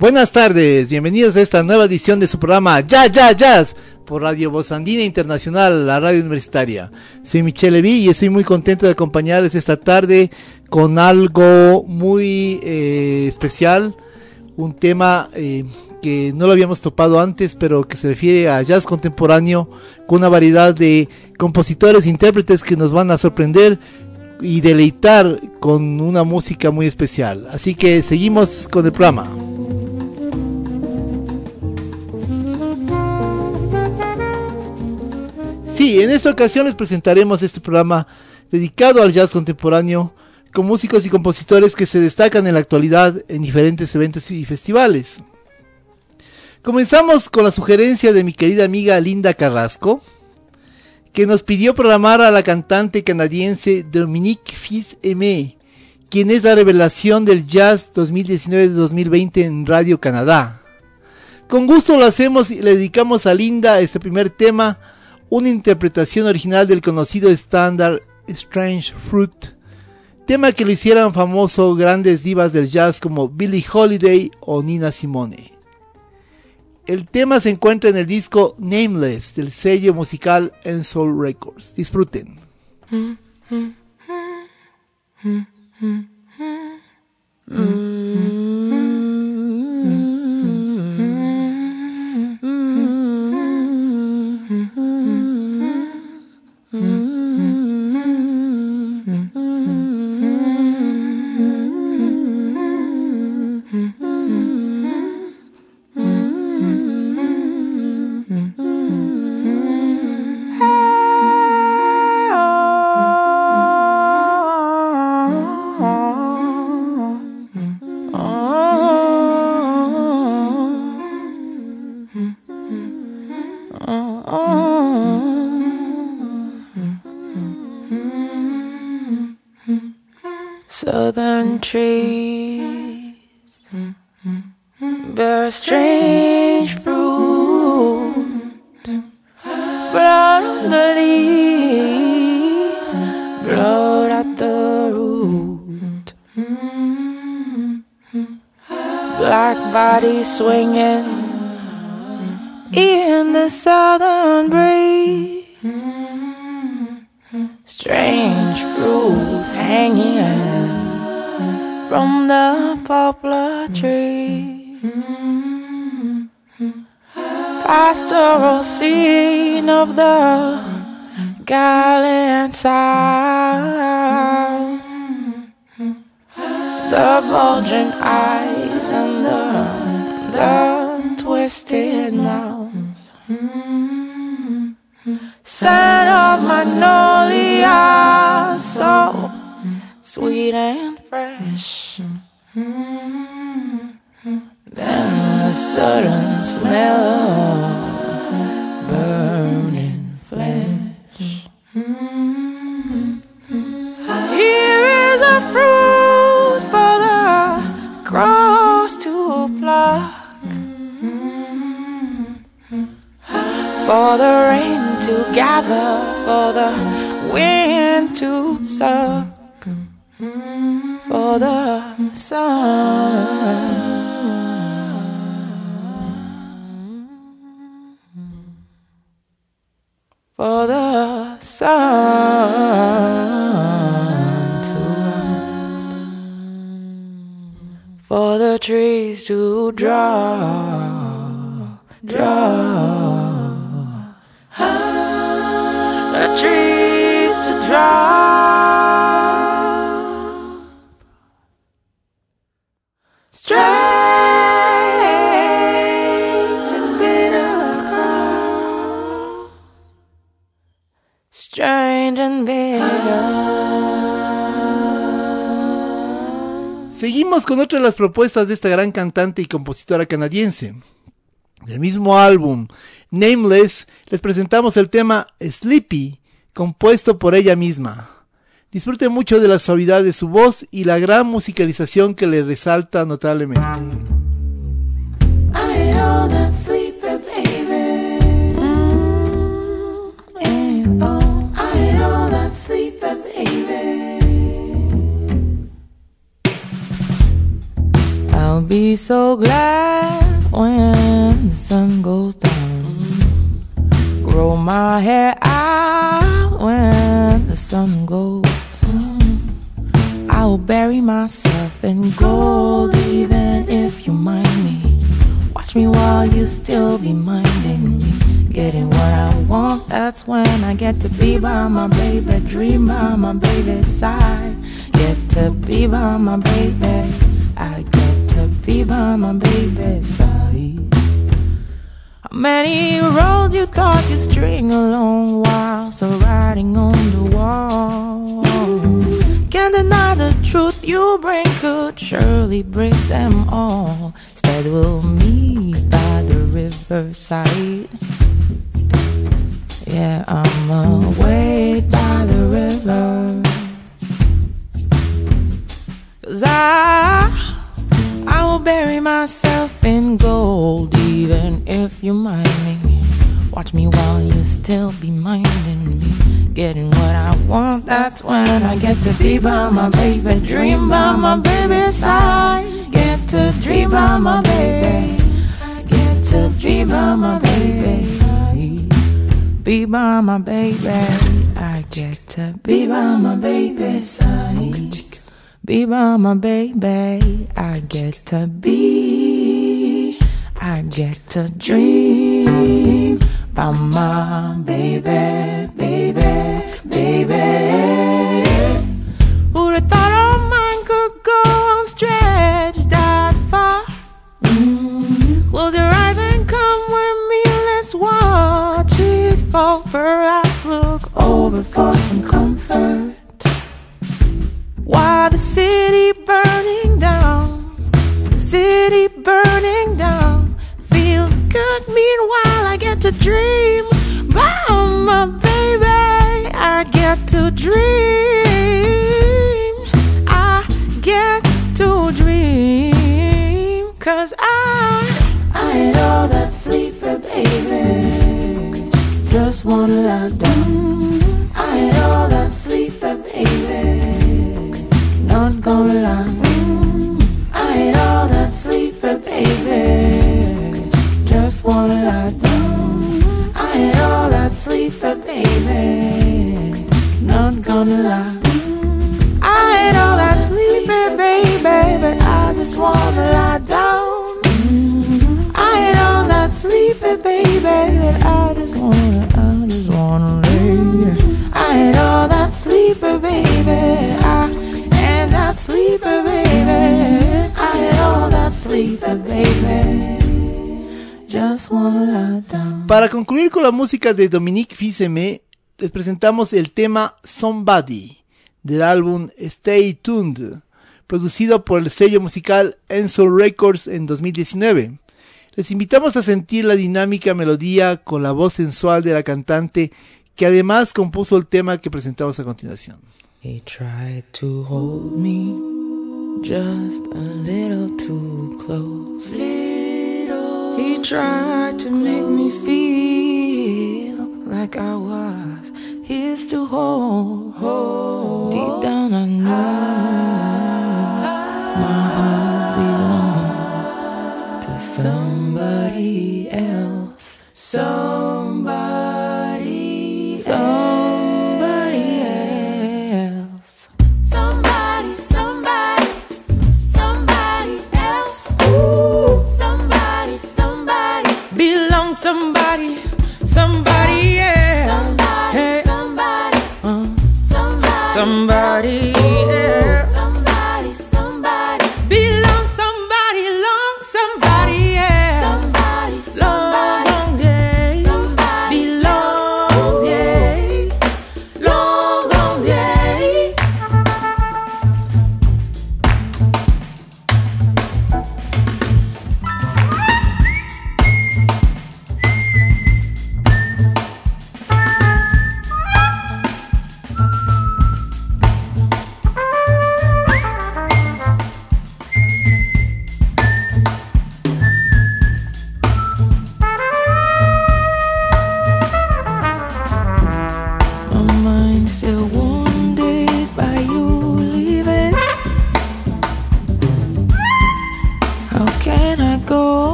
Buenas tardes, bienvenidos a esta nueva edición de su programa Ya Ya Jazz por Radio Voz Andina Internacional, la radio universitaria. Soy Michelle Levy y estoy muy contento de acompañarles esta tarde con algo muy eh, especial, un tema eh, que no lo habíamos topado antes, pero que se refiere a jazz contemporáneo con una variedad de compositores e intérpretes que nos van a sorprender y deleitar con una música muy especial. Así que seguimos con el programa. Sí, en esta ocasión les presentaremos este programa dedicado al jazz contemporáneo con músicos y compositores que se destacan en la actualidad en diferentes eventos y festivales. Comenzamos con la sugerencia de mi querida amiga Linda Carrasco, que nos pidió programar a la cantante canadiense Dominique Fils-Aimé, quien es la revelación del jazz 2019-2020 en Radio Canadá. Con gusto lo hacemos y le dedicamos a Linda este primer tema, una interpretación original del conocido estándar Strange Fruit, tema que lo hicieran famoso grandes divas del jazz como Billie Holiday o Nina Simone. El tema se encuentra en el disco Nameless del sello musical Ensoul Records. Disfruten. Southern swinging sudden smell con otra de las propuestas de esta gran cantante y compositora canadiense. Del mismo álbum, Nameless, les presentamos el tema Sleepy, compuesto por ella misma. Disfrute mucho de la suavidad de su voz y la gran musicalización que le resalta notablemente. I know I'll be so glad when the sun goes down. Grow my hair out when the sun goes. I'll bury myself in gold even if you mind me. Watch me while you still be minding me. Getting what I want, that's when I get to be by my baby. Dream by my baby's side. Get to be by my baby. By my baby's side. How many roads you thought you'd string along while so riding on the wall? Can't deny the truth you bring could surely break them all. Instead, we'll meet by the riverside. Yeah, I'm away by the river. Cause I, I will bury myself in gold, even if you mind me. Watch me while you still be minding me. Getting what I want, that's when I get to be by my baby. Dream by my baby's side. Get to dream by my baby. Get to be by my baby's side. Be by my baby. I get to be by my baby's side. Be by my baby. I get to be. I get to dream by my baby, baby, baby. Who'd have thought our mind could go on stretch that far? Mm. Close your eyes and come with me. Let's watch it fall. Perhaps look over for some comfort. While the city burning down, the city burning down feels good. Meanwhile, I get to dream about my baby. I get to dream. I get to dream. Cause I, I had all that sleepy baby. Just wanna lie down. Para concluir con la música de Dominique Fils-Aimé, les presentamos el tema Somebody del álbum Stay Tuned, producido por el sello musical Enso Records en 2019. Les invitamos a sentir la dinámica melodía con la voz sensual de la cantante que además compuso el tema que presentamos a continuación. He tried to hold me just a little too close. He tried to make me feel like I was his to hold. Deep down, I knew my heart belonged to somebody else. Somebody, body.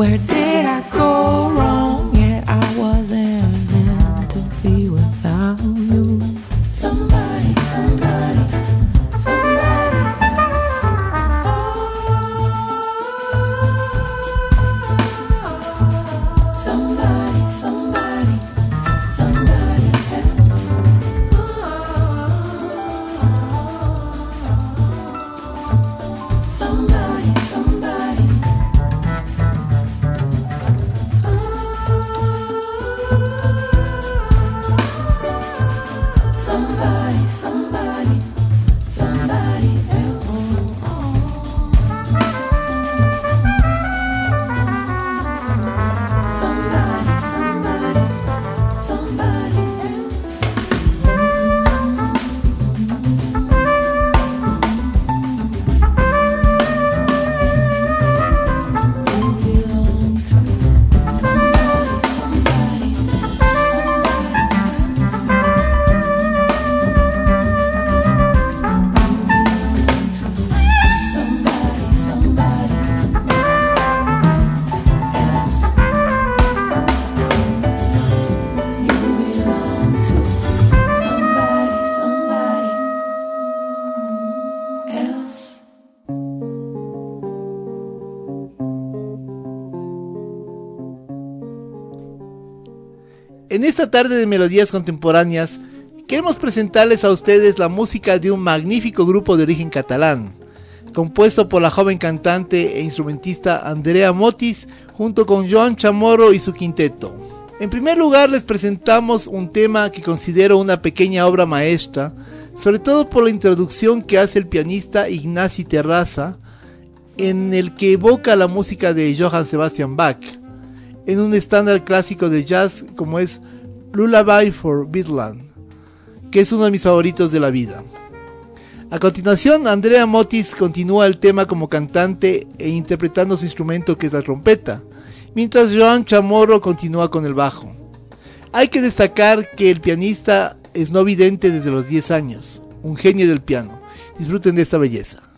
Where did I go esta tarde de melodías contemporáneas, queremos presentarles a ustedes la música de un magnífico grupo de origen catalán, compuesto por la joven cantante e instrumentista Andrea Motis, junto con Joan Chamorro y su quinteto. En primer lugar, les presentamos un tema que considero una pequeña obra maestra, sobre todo por la introducción que hace el pianista Ignasi Terraza, en el que evoca la música de Johann Sebastian Bach en un estándar clásico de jazz como es Lullaby for Beatland, que es uno de mis favoritos de la vida. A continuación, Andrea Motis continúa el tema como cantante e interpretando su instrumento que es la trompeta, mientras Joan Chamorro continúa con el bajo. Hay que destacar que el pianista es no vidente desde los 10 años, un genio del piano. Disfruten de esta belleza.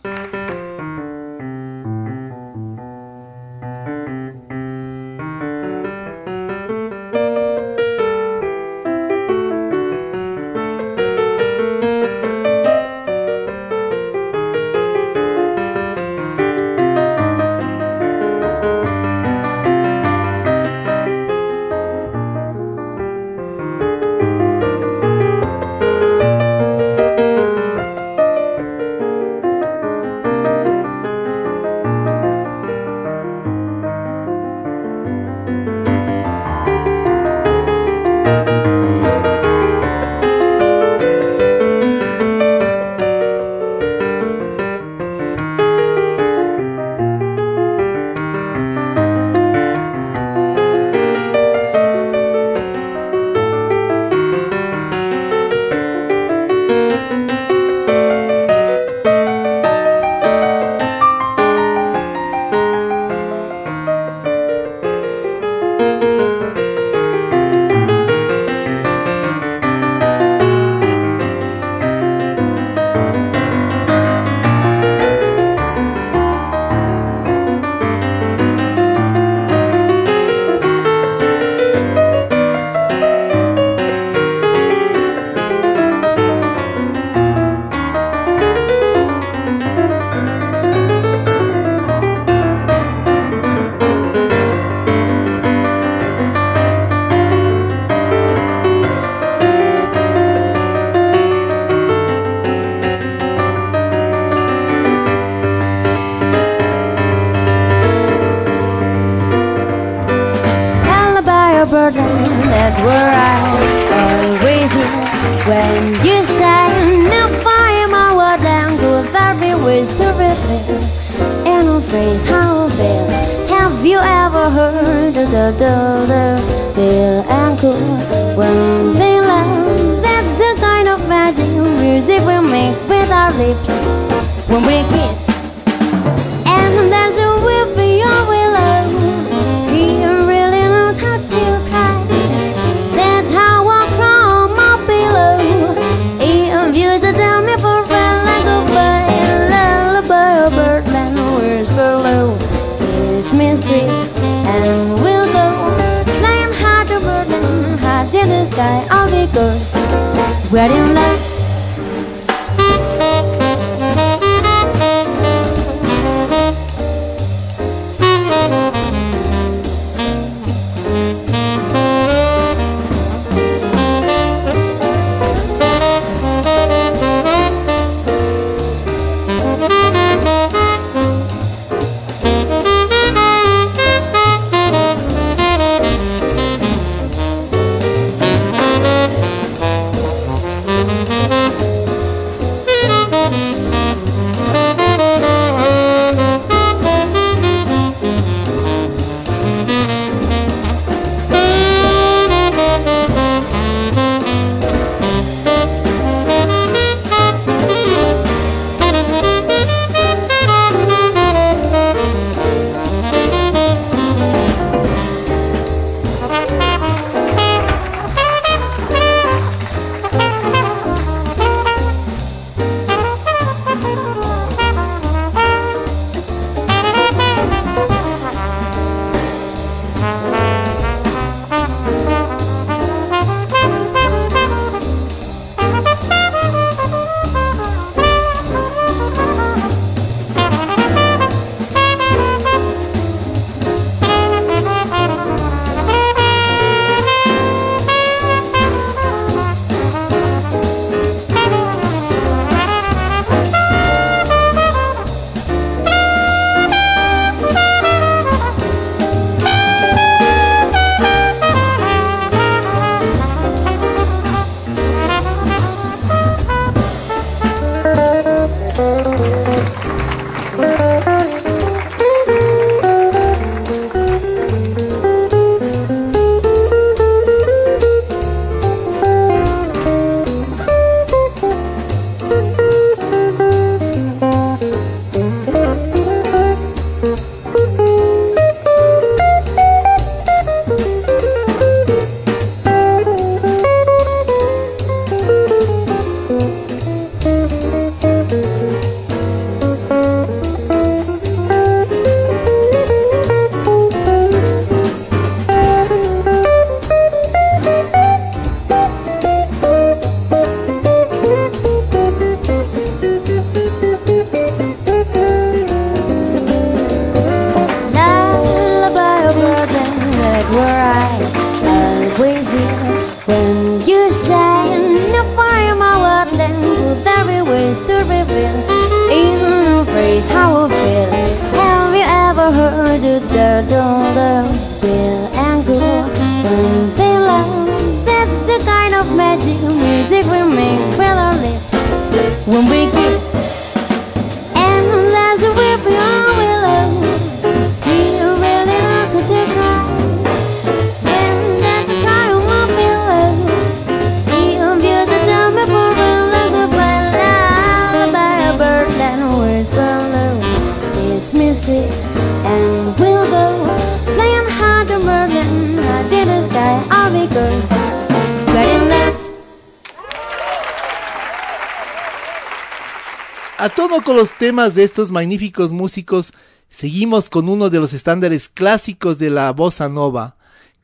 temas de estos magníficos músicos, seguimos con uno de los estándares clásicos de la bossa nova,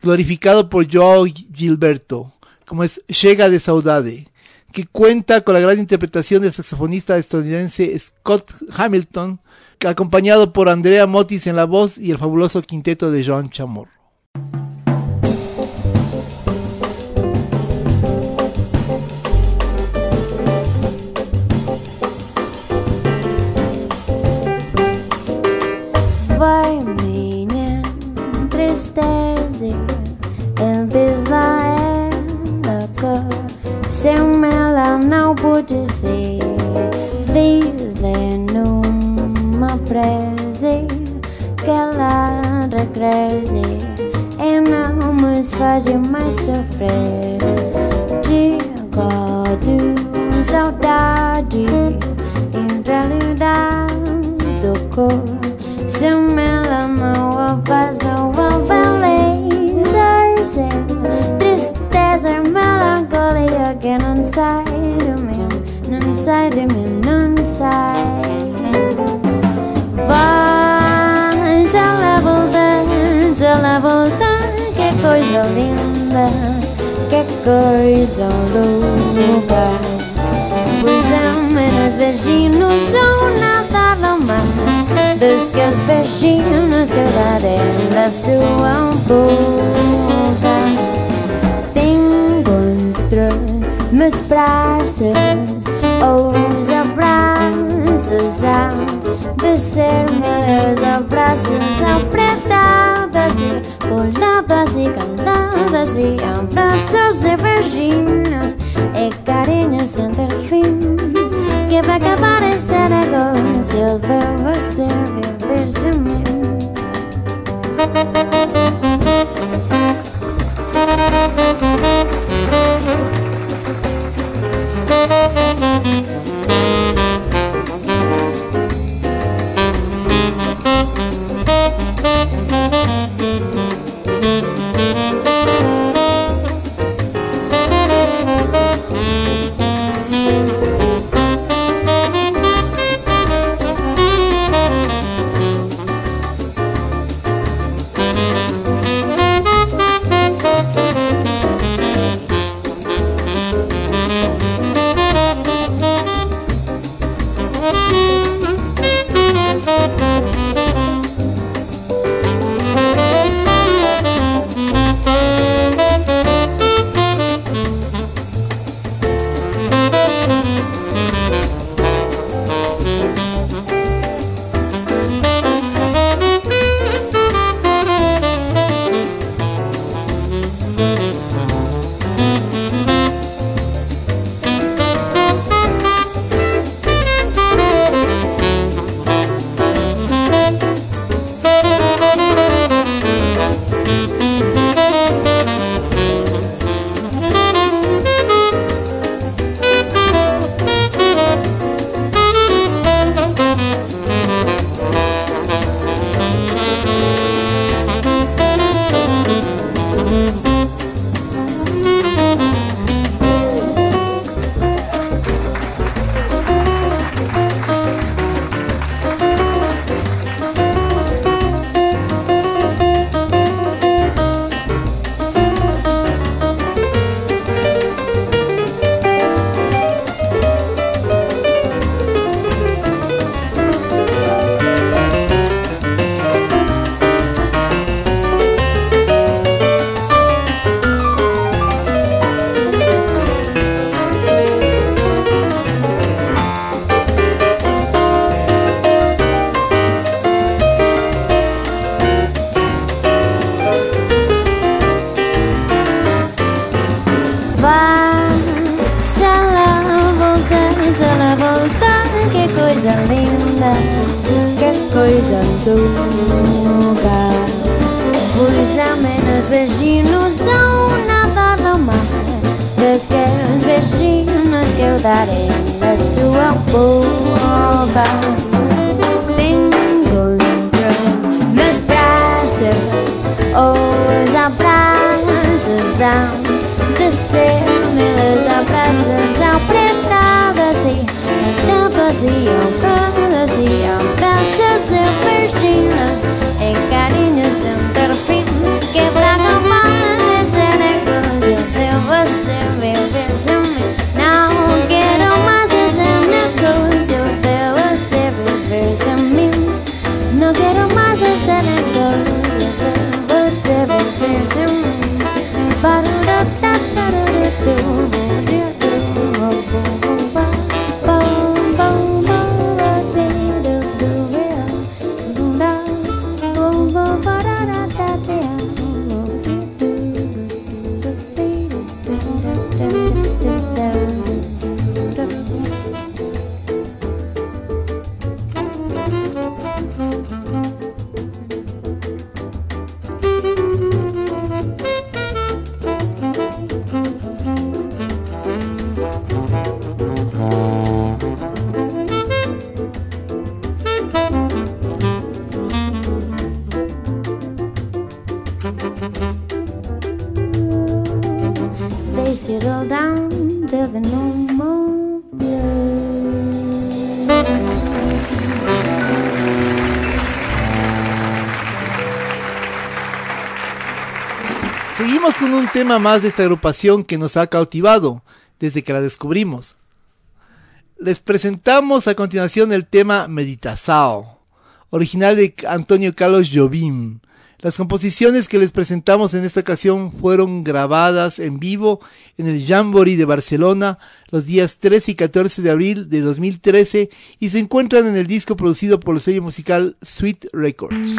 glorificado por Joao Gilberto, como es Llega de Saudade, que cuenta con la gran interpretación del saxofonista estadounidense Scott Hamilton, acompañado por Andrea Motis en la voz y el fabuloso quinteto de Joan Chamorro. dizer Diz-lhe numa prece Que ela regresse E é não me faz mais sofrer. Digo de saudade Em realidade do corpo se ela não a paz não a beleza Tristeza, e melancolia que não sai sai de mim, não sai. Vai, ela voltar, ela voltar, que coisa linda, que coisa louca. Pois ao menos beijinhos são nada do mar Dos que os beijinhos que da sua boca Te encontro meus braços Os abraços há de ser meus abraços Apertados e colados e calados E abraços e beijinhos e carinhos sem ter fim Que pra acabar esse negócio deve ser viver sem mim people all about tema más de esta agrupación que nos ha cautivado desde que la descubrimos. Les presentamos a continuación el tema Meditazao, original de Antonio Carlos Jobim. Las composiciones que les presentamos en esta ocasión fueron grabadas en vivo en el Jamboree de Barcelona los días 13 y 14 de abril de 2013 y se encuentran en el disco producido por el sello musical Sweet Records.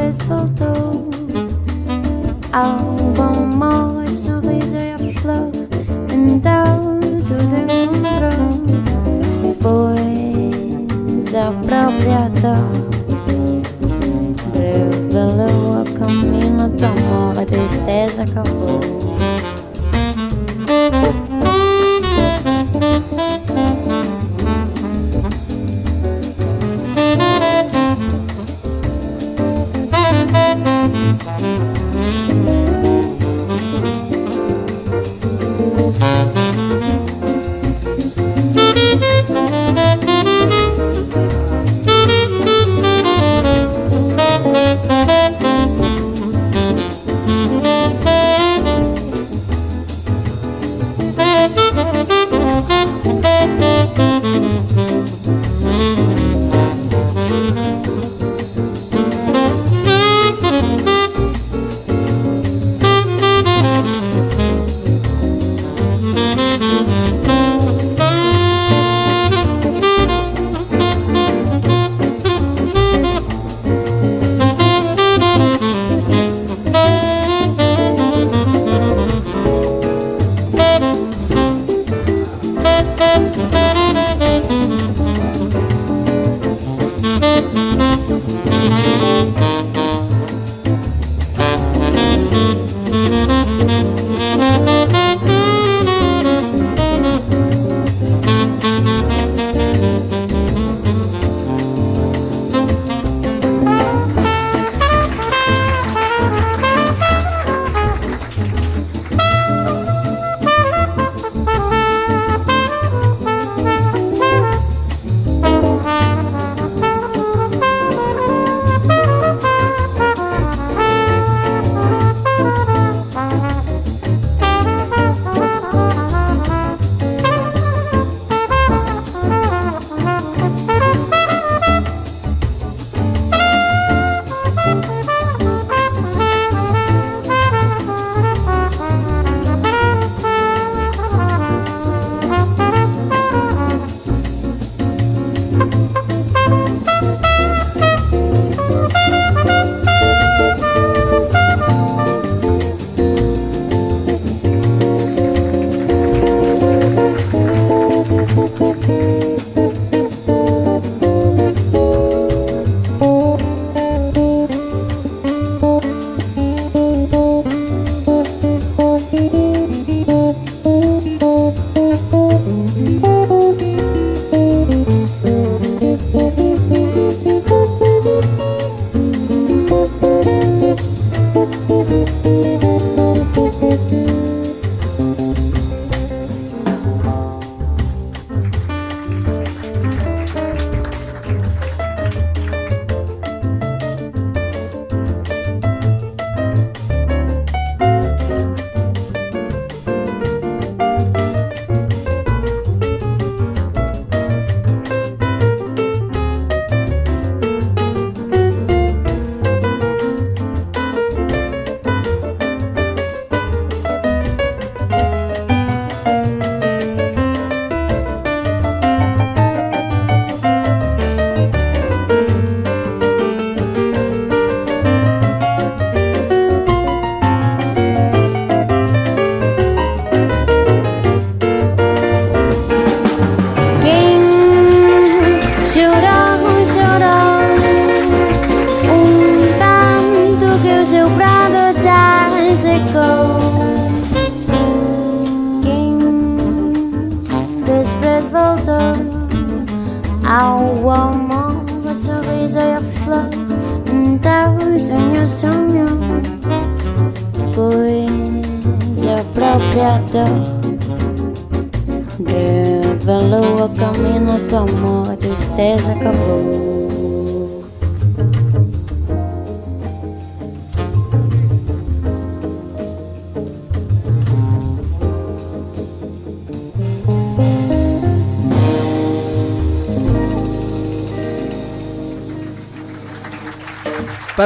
Depois voltou ao bom a sorriso e a flor. Então tudo encontrou, pois a própria dor revelou o caminho do amor, a tristeza acabou.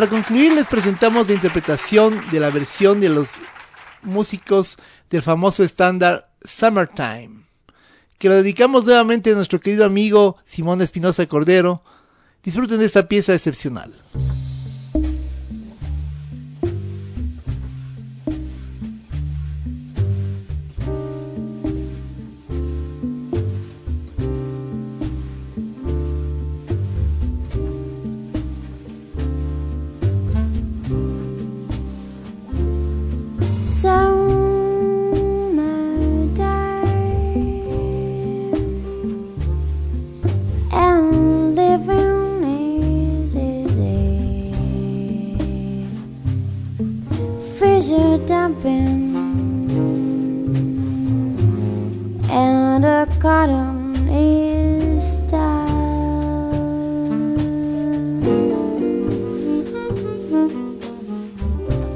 Para concluir, les presentamos la interpretación de la versión de los músicos del famoso estándar Summertime, que lo dedicamos nuevamente a nuestro querido amigo Simón Espinosa Cordero. Disfruten de esta pieza excepcional.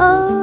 Oh,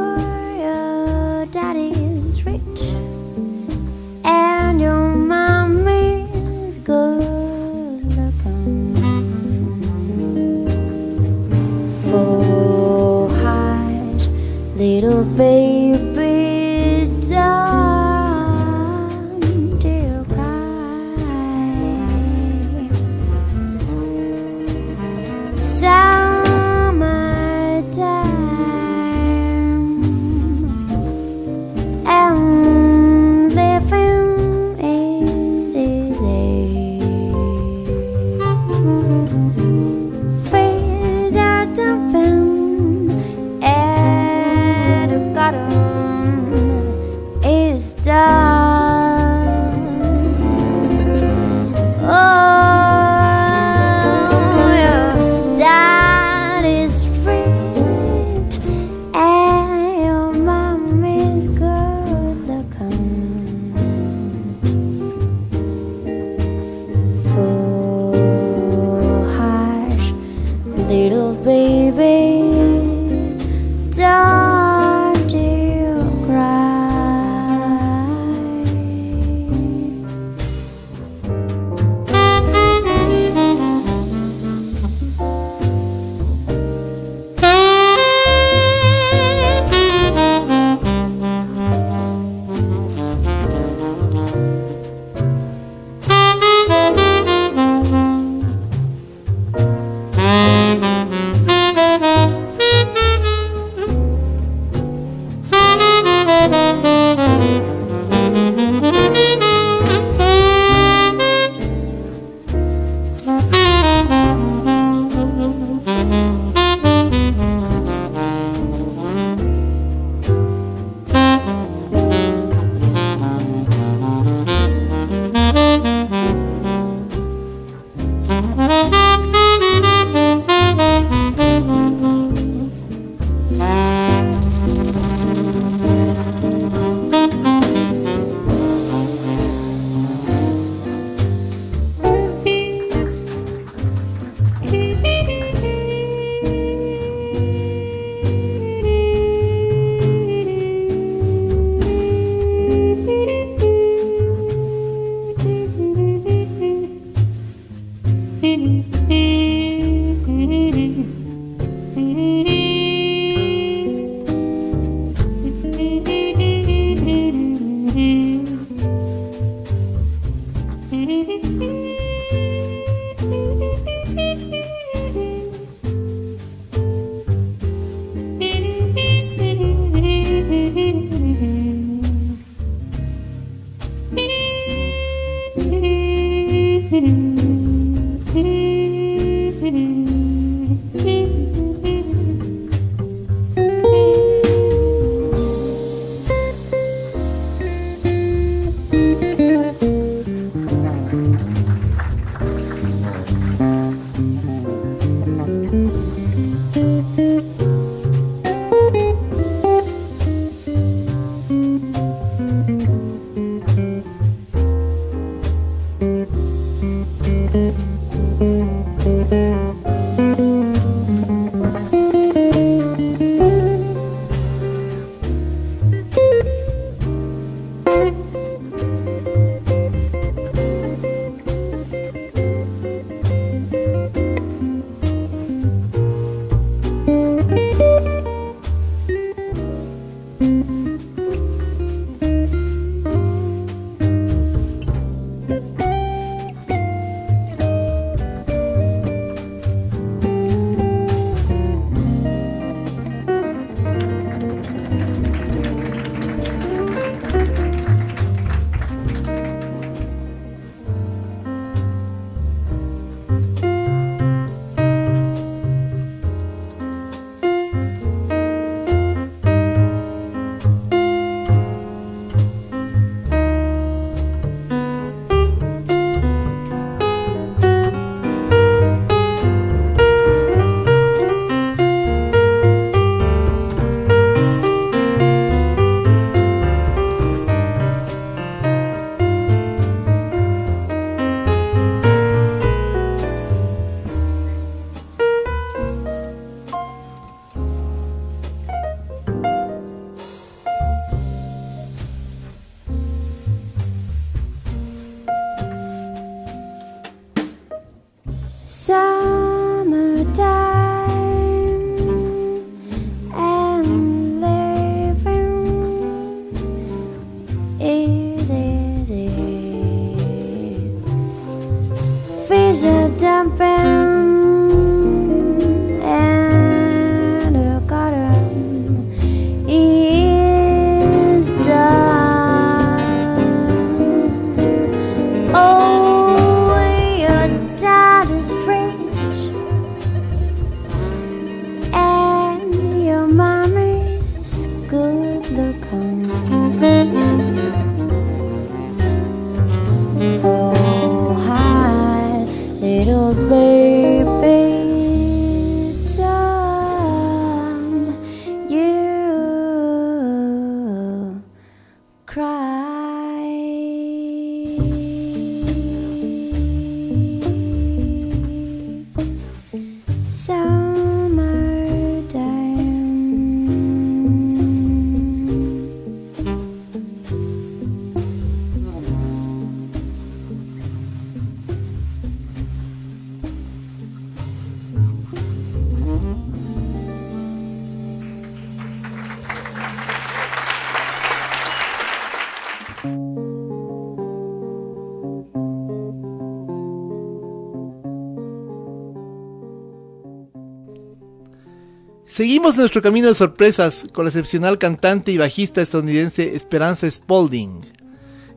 Seguimos nuestro camino de sorpresas con la excepcional cantante y bajista estadounidense Esperanza Spalding,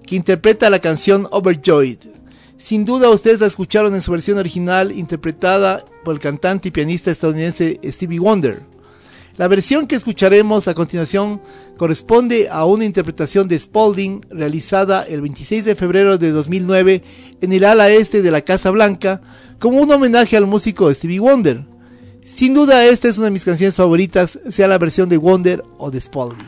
que interpreta la canción Overjoyed. Sin duda ustedes la escucharon en su versión original interpretada por el cantante y pianista estadounidense Stevie Wonder. La versión que escucharemos a continuación corresponde a una interpretación de Spalding realizada el 26 de febrero de 2009 en el ala este de la Casa Blanca como un homenaje al músico Stevie Wonder sin duda esta es una de mis canciones favoritas, sea la versión de Wonder o de Spalding.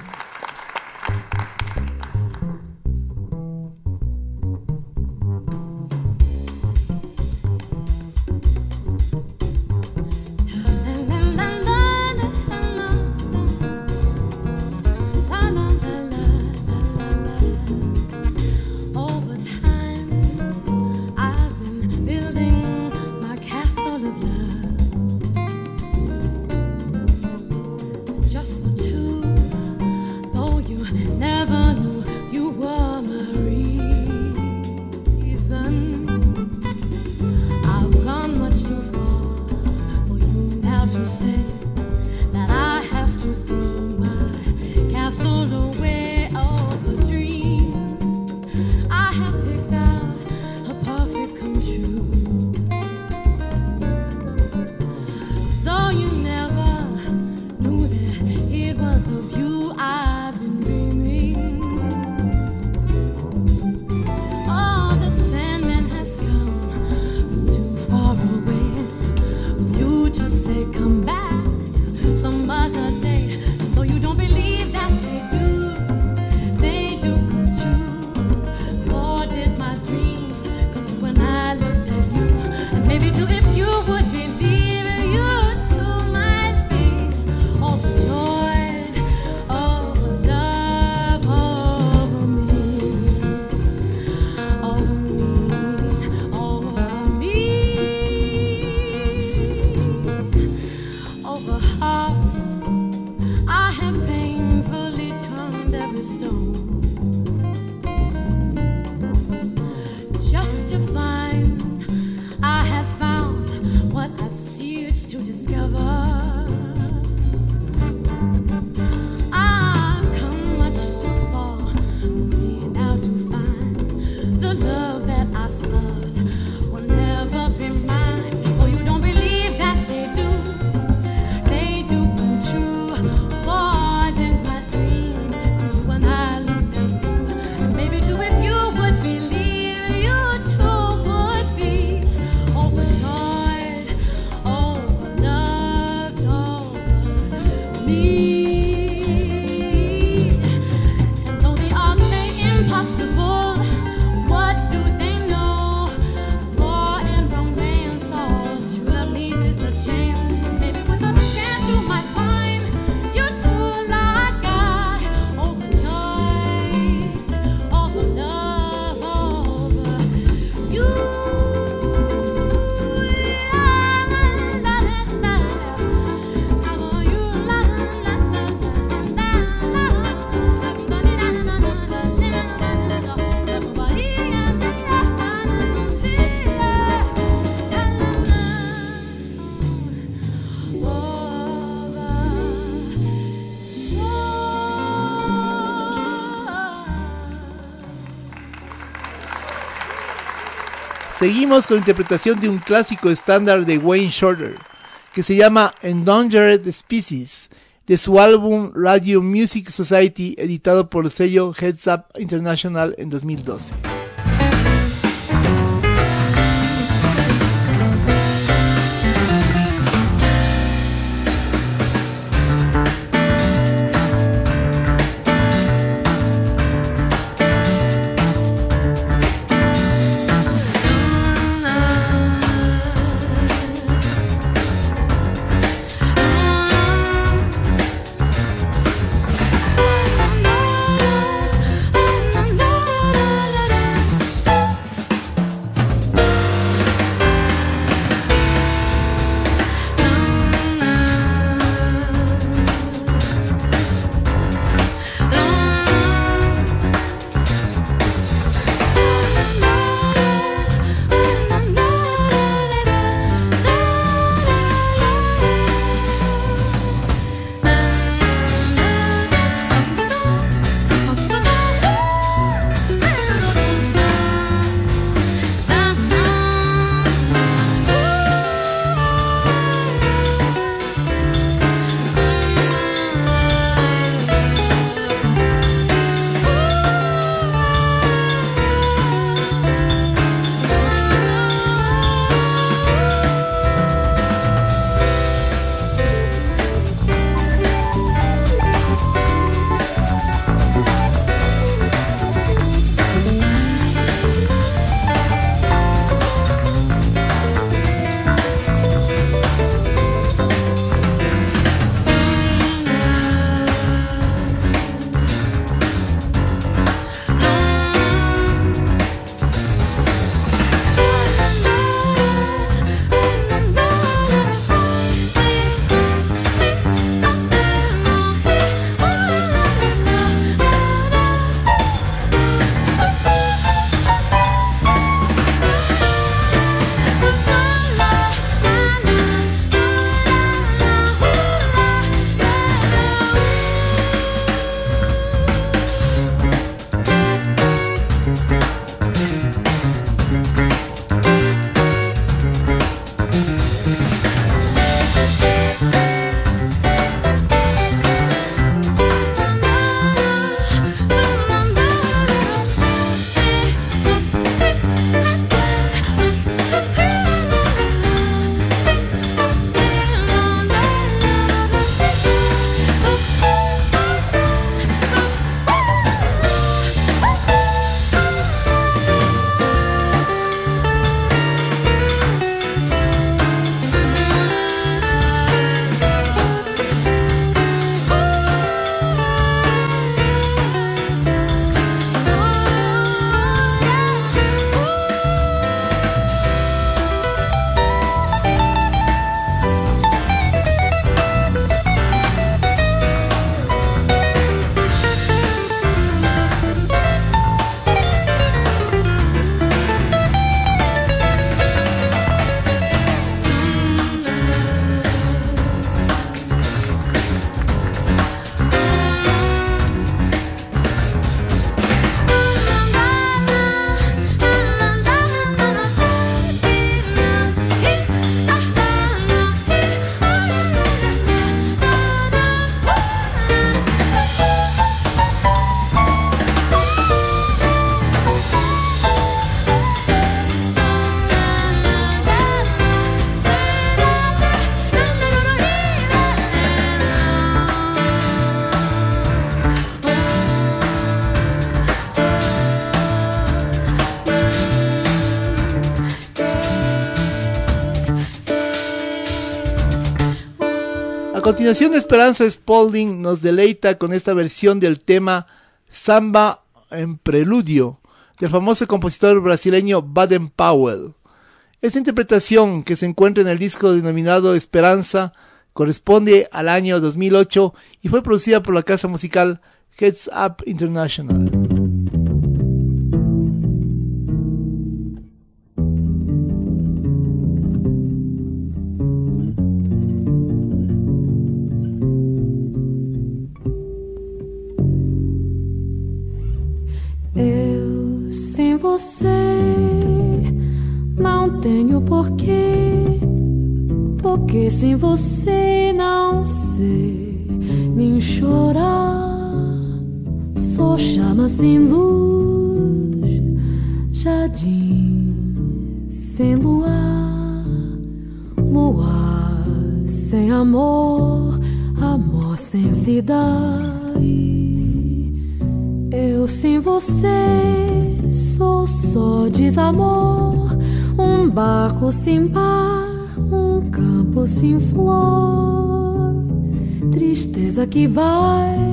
Seguimos con la interpretación de un clásico estándar de Wayne Shorter, que se llama Endangered Species, de su álbum Radio Music Society, editado por el sello Heads Up International en 2012. Continuación, Esperanza Spalding nos deleita con esta versión del tema Samba en Preludio del famoso compositor brasileño Baden Powell. Esta interpretación, que se encuentra en el disco denominado Esperanza, corresponde al año 2008 y fue producida por la casa musical Heads Up International. Sem par, um campo sem flor, tristeza que vai,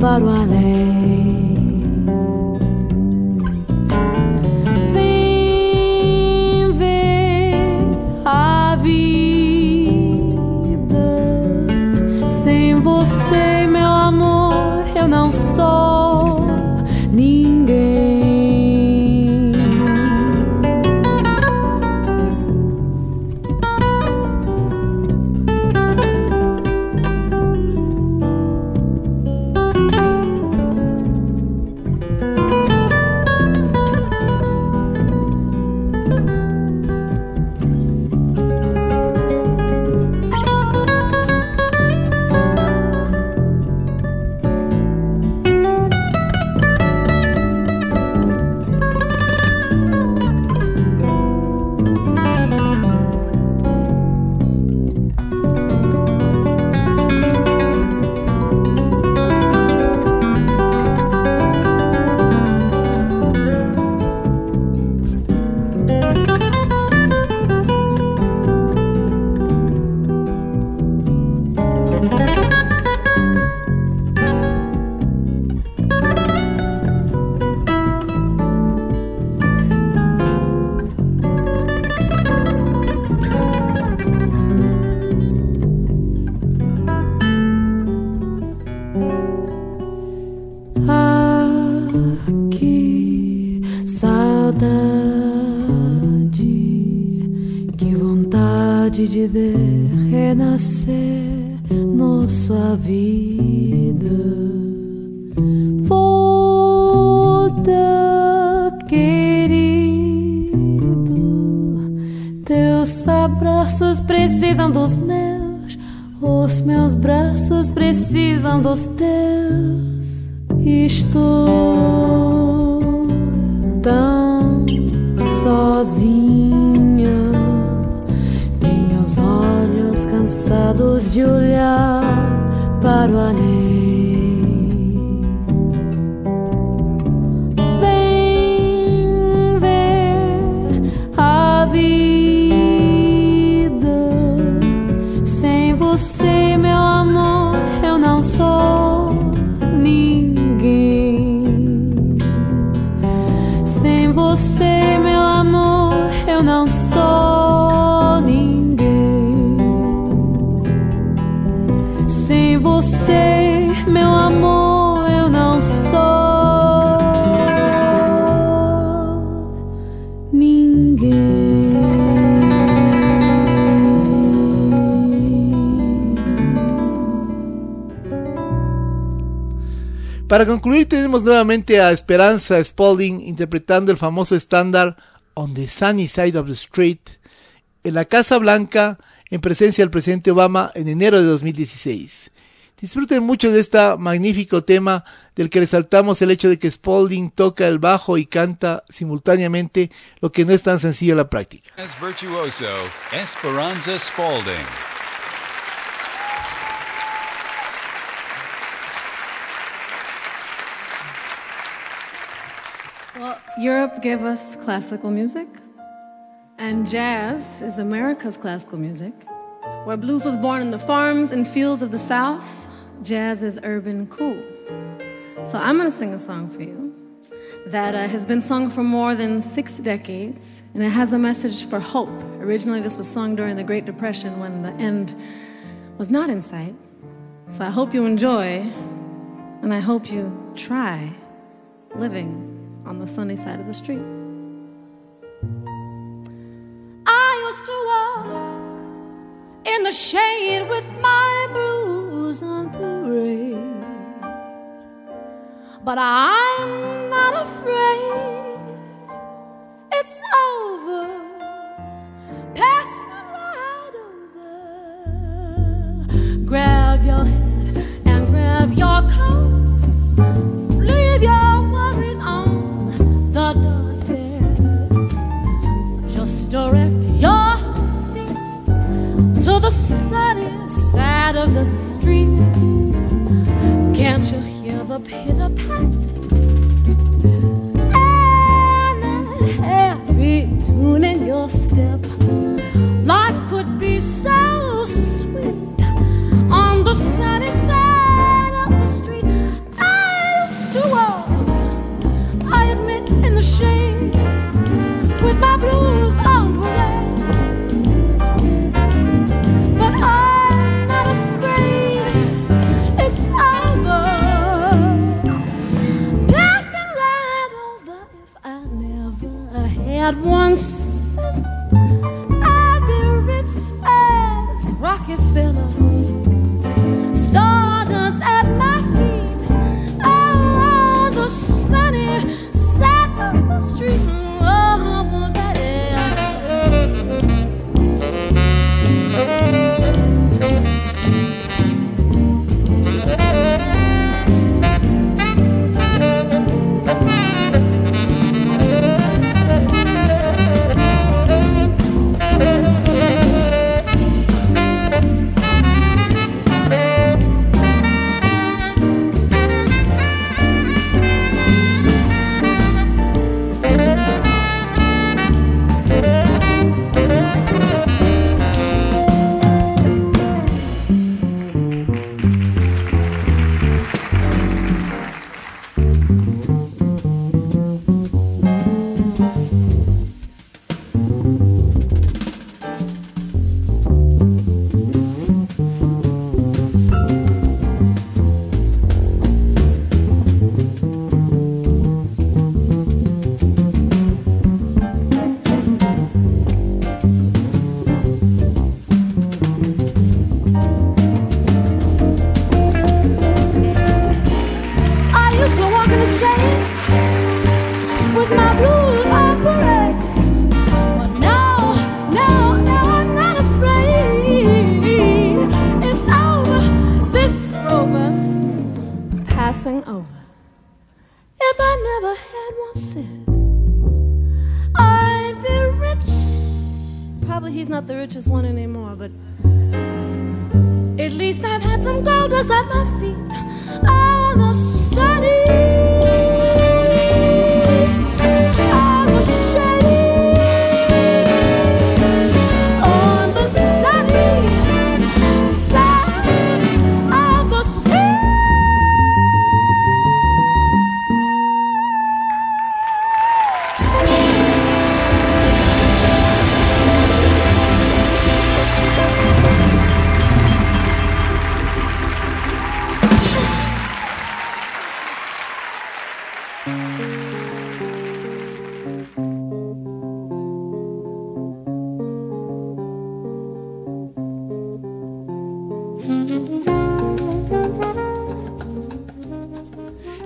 para o além. Querido, teus abraços precisam dos meus, os meus braços precisam dos teus. Estou tão sozinha. Tenho os olhos cansados de olhar para o além. Para concluir tenemos nuevamente a Esperanza Spalding interpretando el famoso estándar On the Sunny Side of the Street en la Casa Blanca en presencia del presidente Obama en enero de 2016. Disfruten mucho de este magnífico tema del que resaltamos el hecho de que Spalding toca el bajo y canta simultáneamente, lo que no es tan sencillo en la práctica. As virtuoso, Esperanza Spalding. Well, Europe gave us classical music, and jazz is America's classical music. Where blues was born in the farms and fields of the South, jazz is urban cool. So I'm gonna sing a song for you that uh, has been sung for more than six decades, and it has a message for hope. Originally, this was sung during the Great Depression when the end was not in sight. So I hope you enjoy, and I hope you try living on the sunny side of the street. I used to walk in the shade with my blues on parade. But I'm not afraid. It's over. Passing right over. Grab your side of the street. Can't you hear the pitter pat? And that heavy tune in your step. not once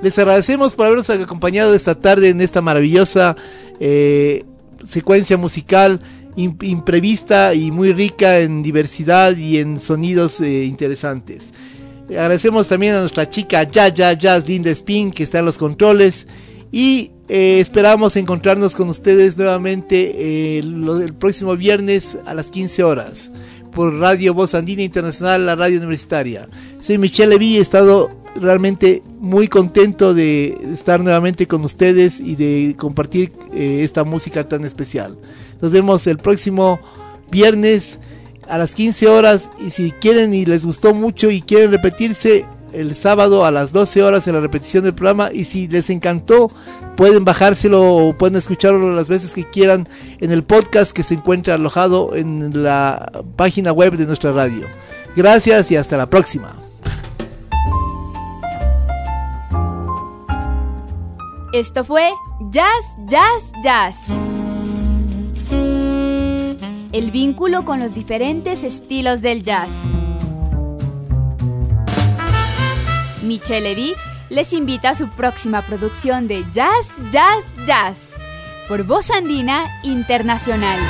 Les agradecemos por habernos acompañado esta tarde en esta maravillosa eh, secuencia musical im- imprevista y muy rica en diversidad y en sonidos eh, interesantes. Agradecemos también a nuestra chica Ya Ya Jazz Linda Spin que está en los controles y eh, esperamos encontrarnos con ustedes nuevamente el próximo viernes a las 15 horas por Radio Voz Andina Internacional, la radio universitaria. Soy Michelle Levy, he estado realmente muy contento de estar nuevamente con ustedes y de compartir eh, esta música tan especial. Nos vemos el próximo viernes a las 15 horas y si quieren y les gustó mucho y quieren repetirse el sábado a las 12 horas en la repetición del programa y si les encantó pueden bajárselo o pueden escucharlo las veces que quieran en el podcast que se encuentra alojado en la página web de nuestra radio. Gracias y hasta la próxima. Esto fue Jazz, Jazz, Jazz. El vínculo con los diferentes estilos del jazz. Michelle Levy les invita a su próxima producción de Jazz, Jazz, Jazz por Voz Andina Internacional.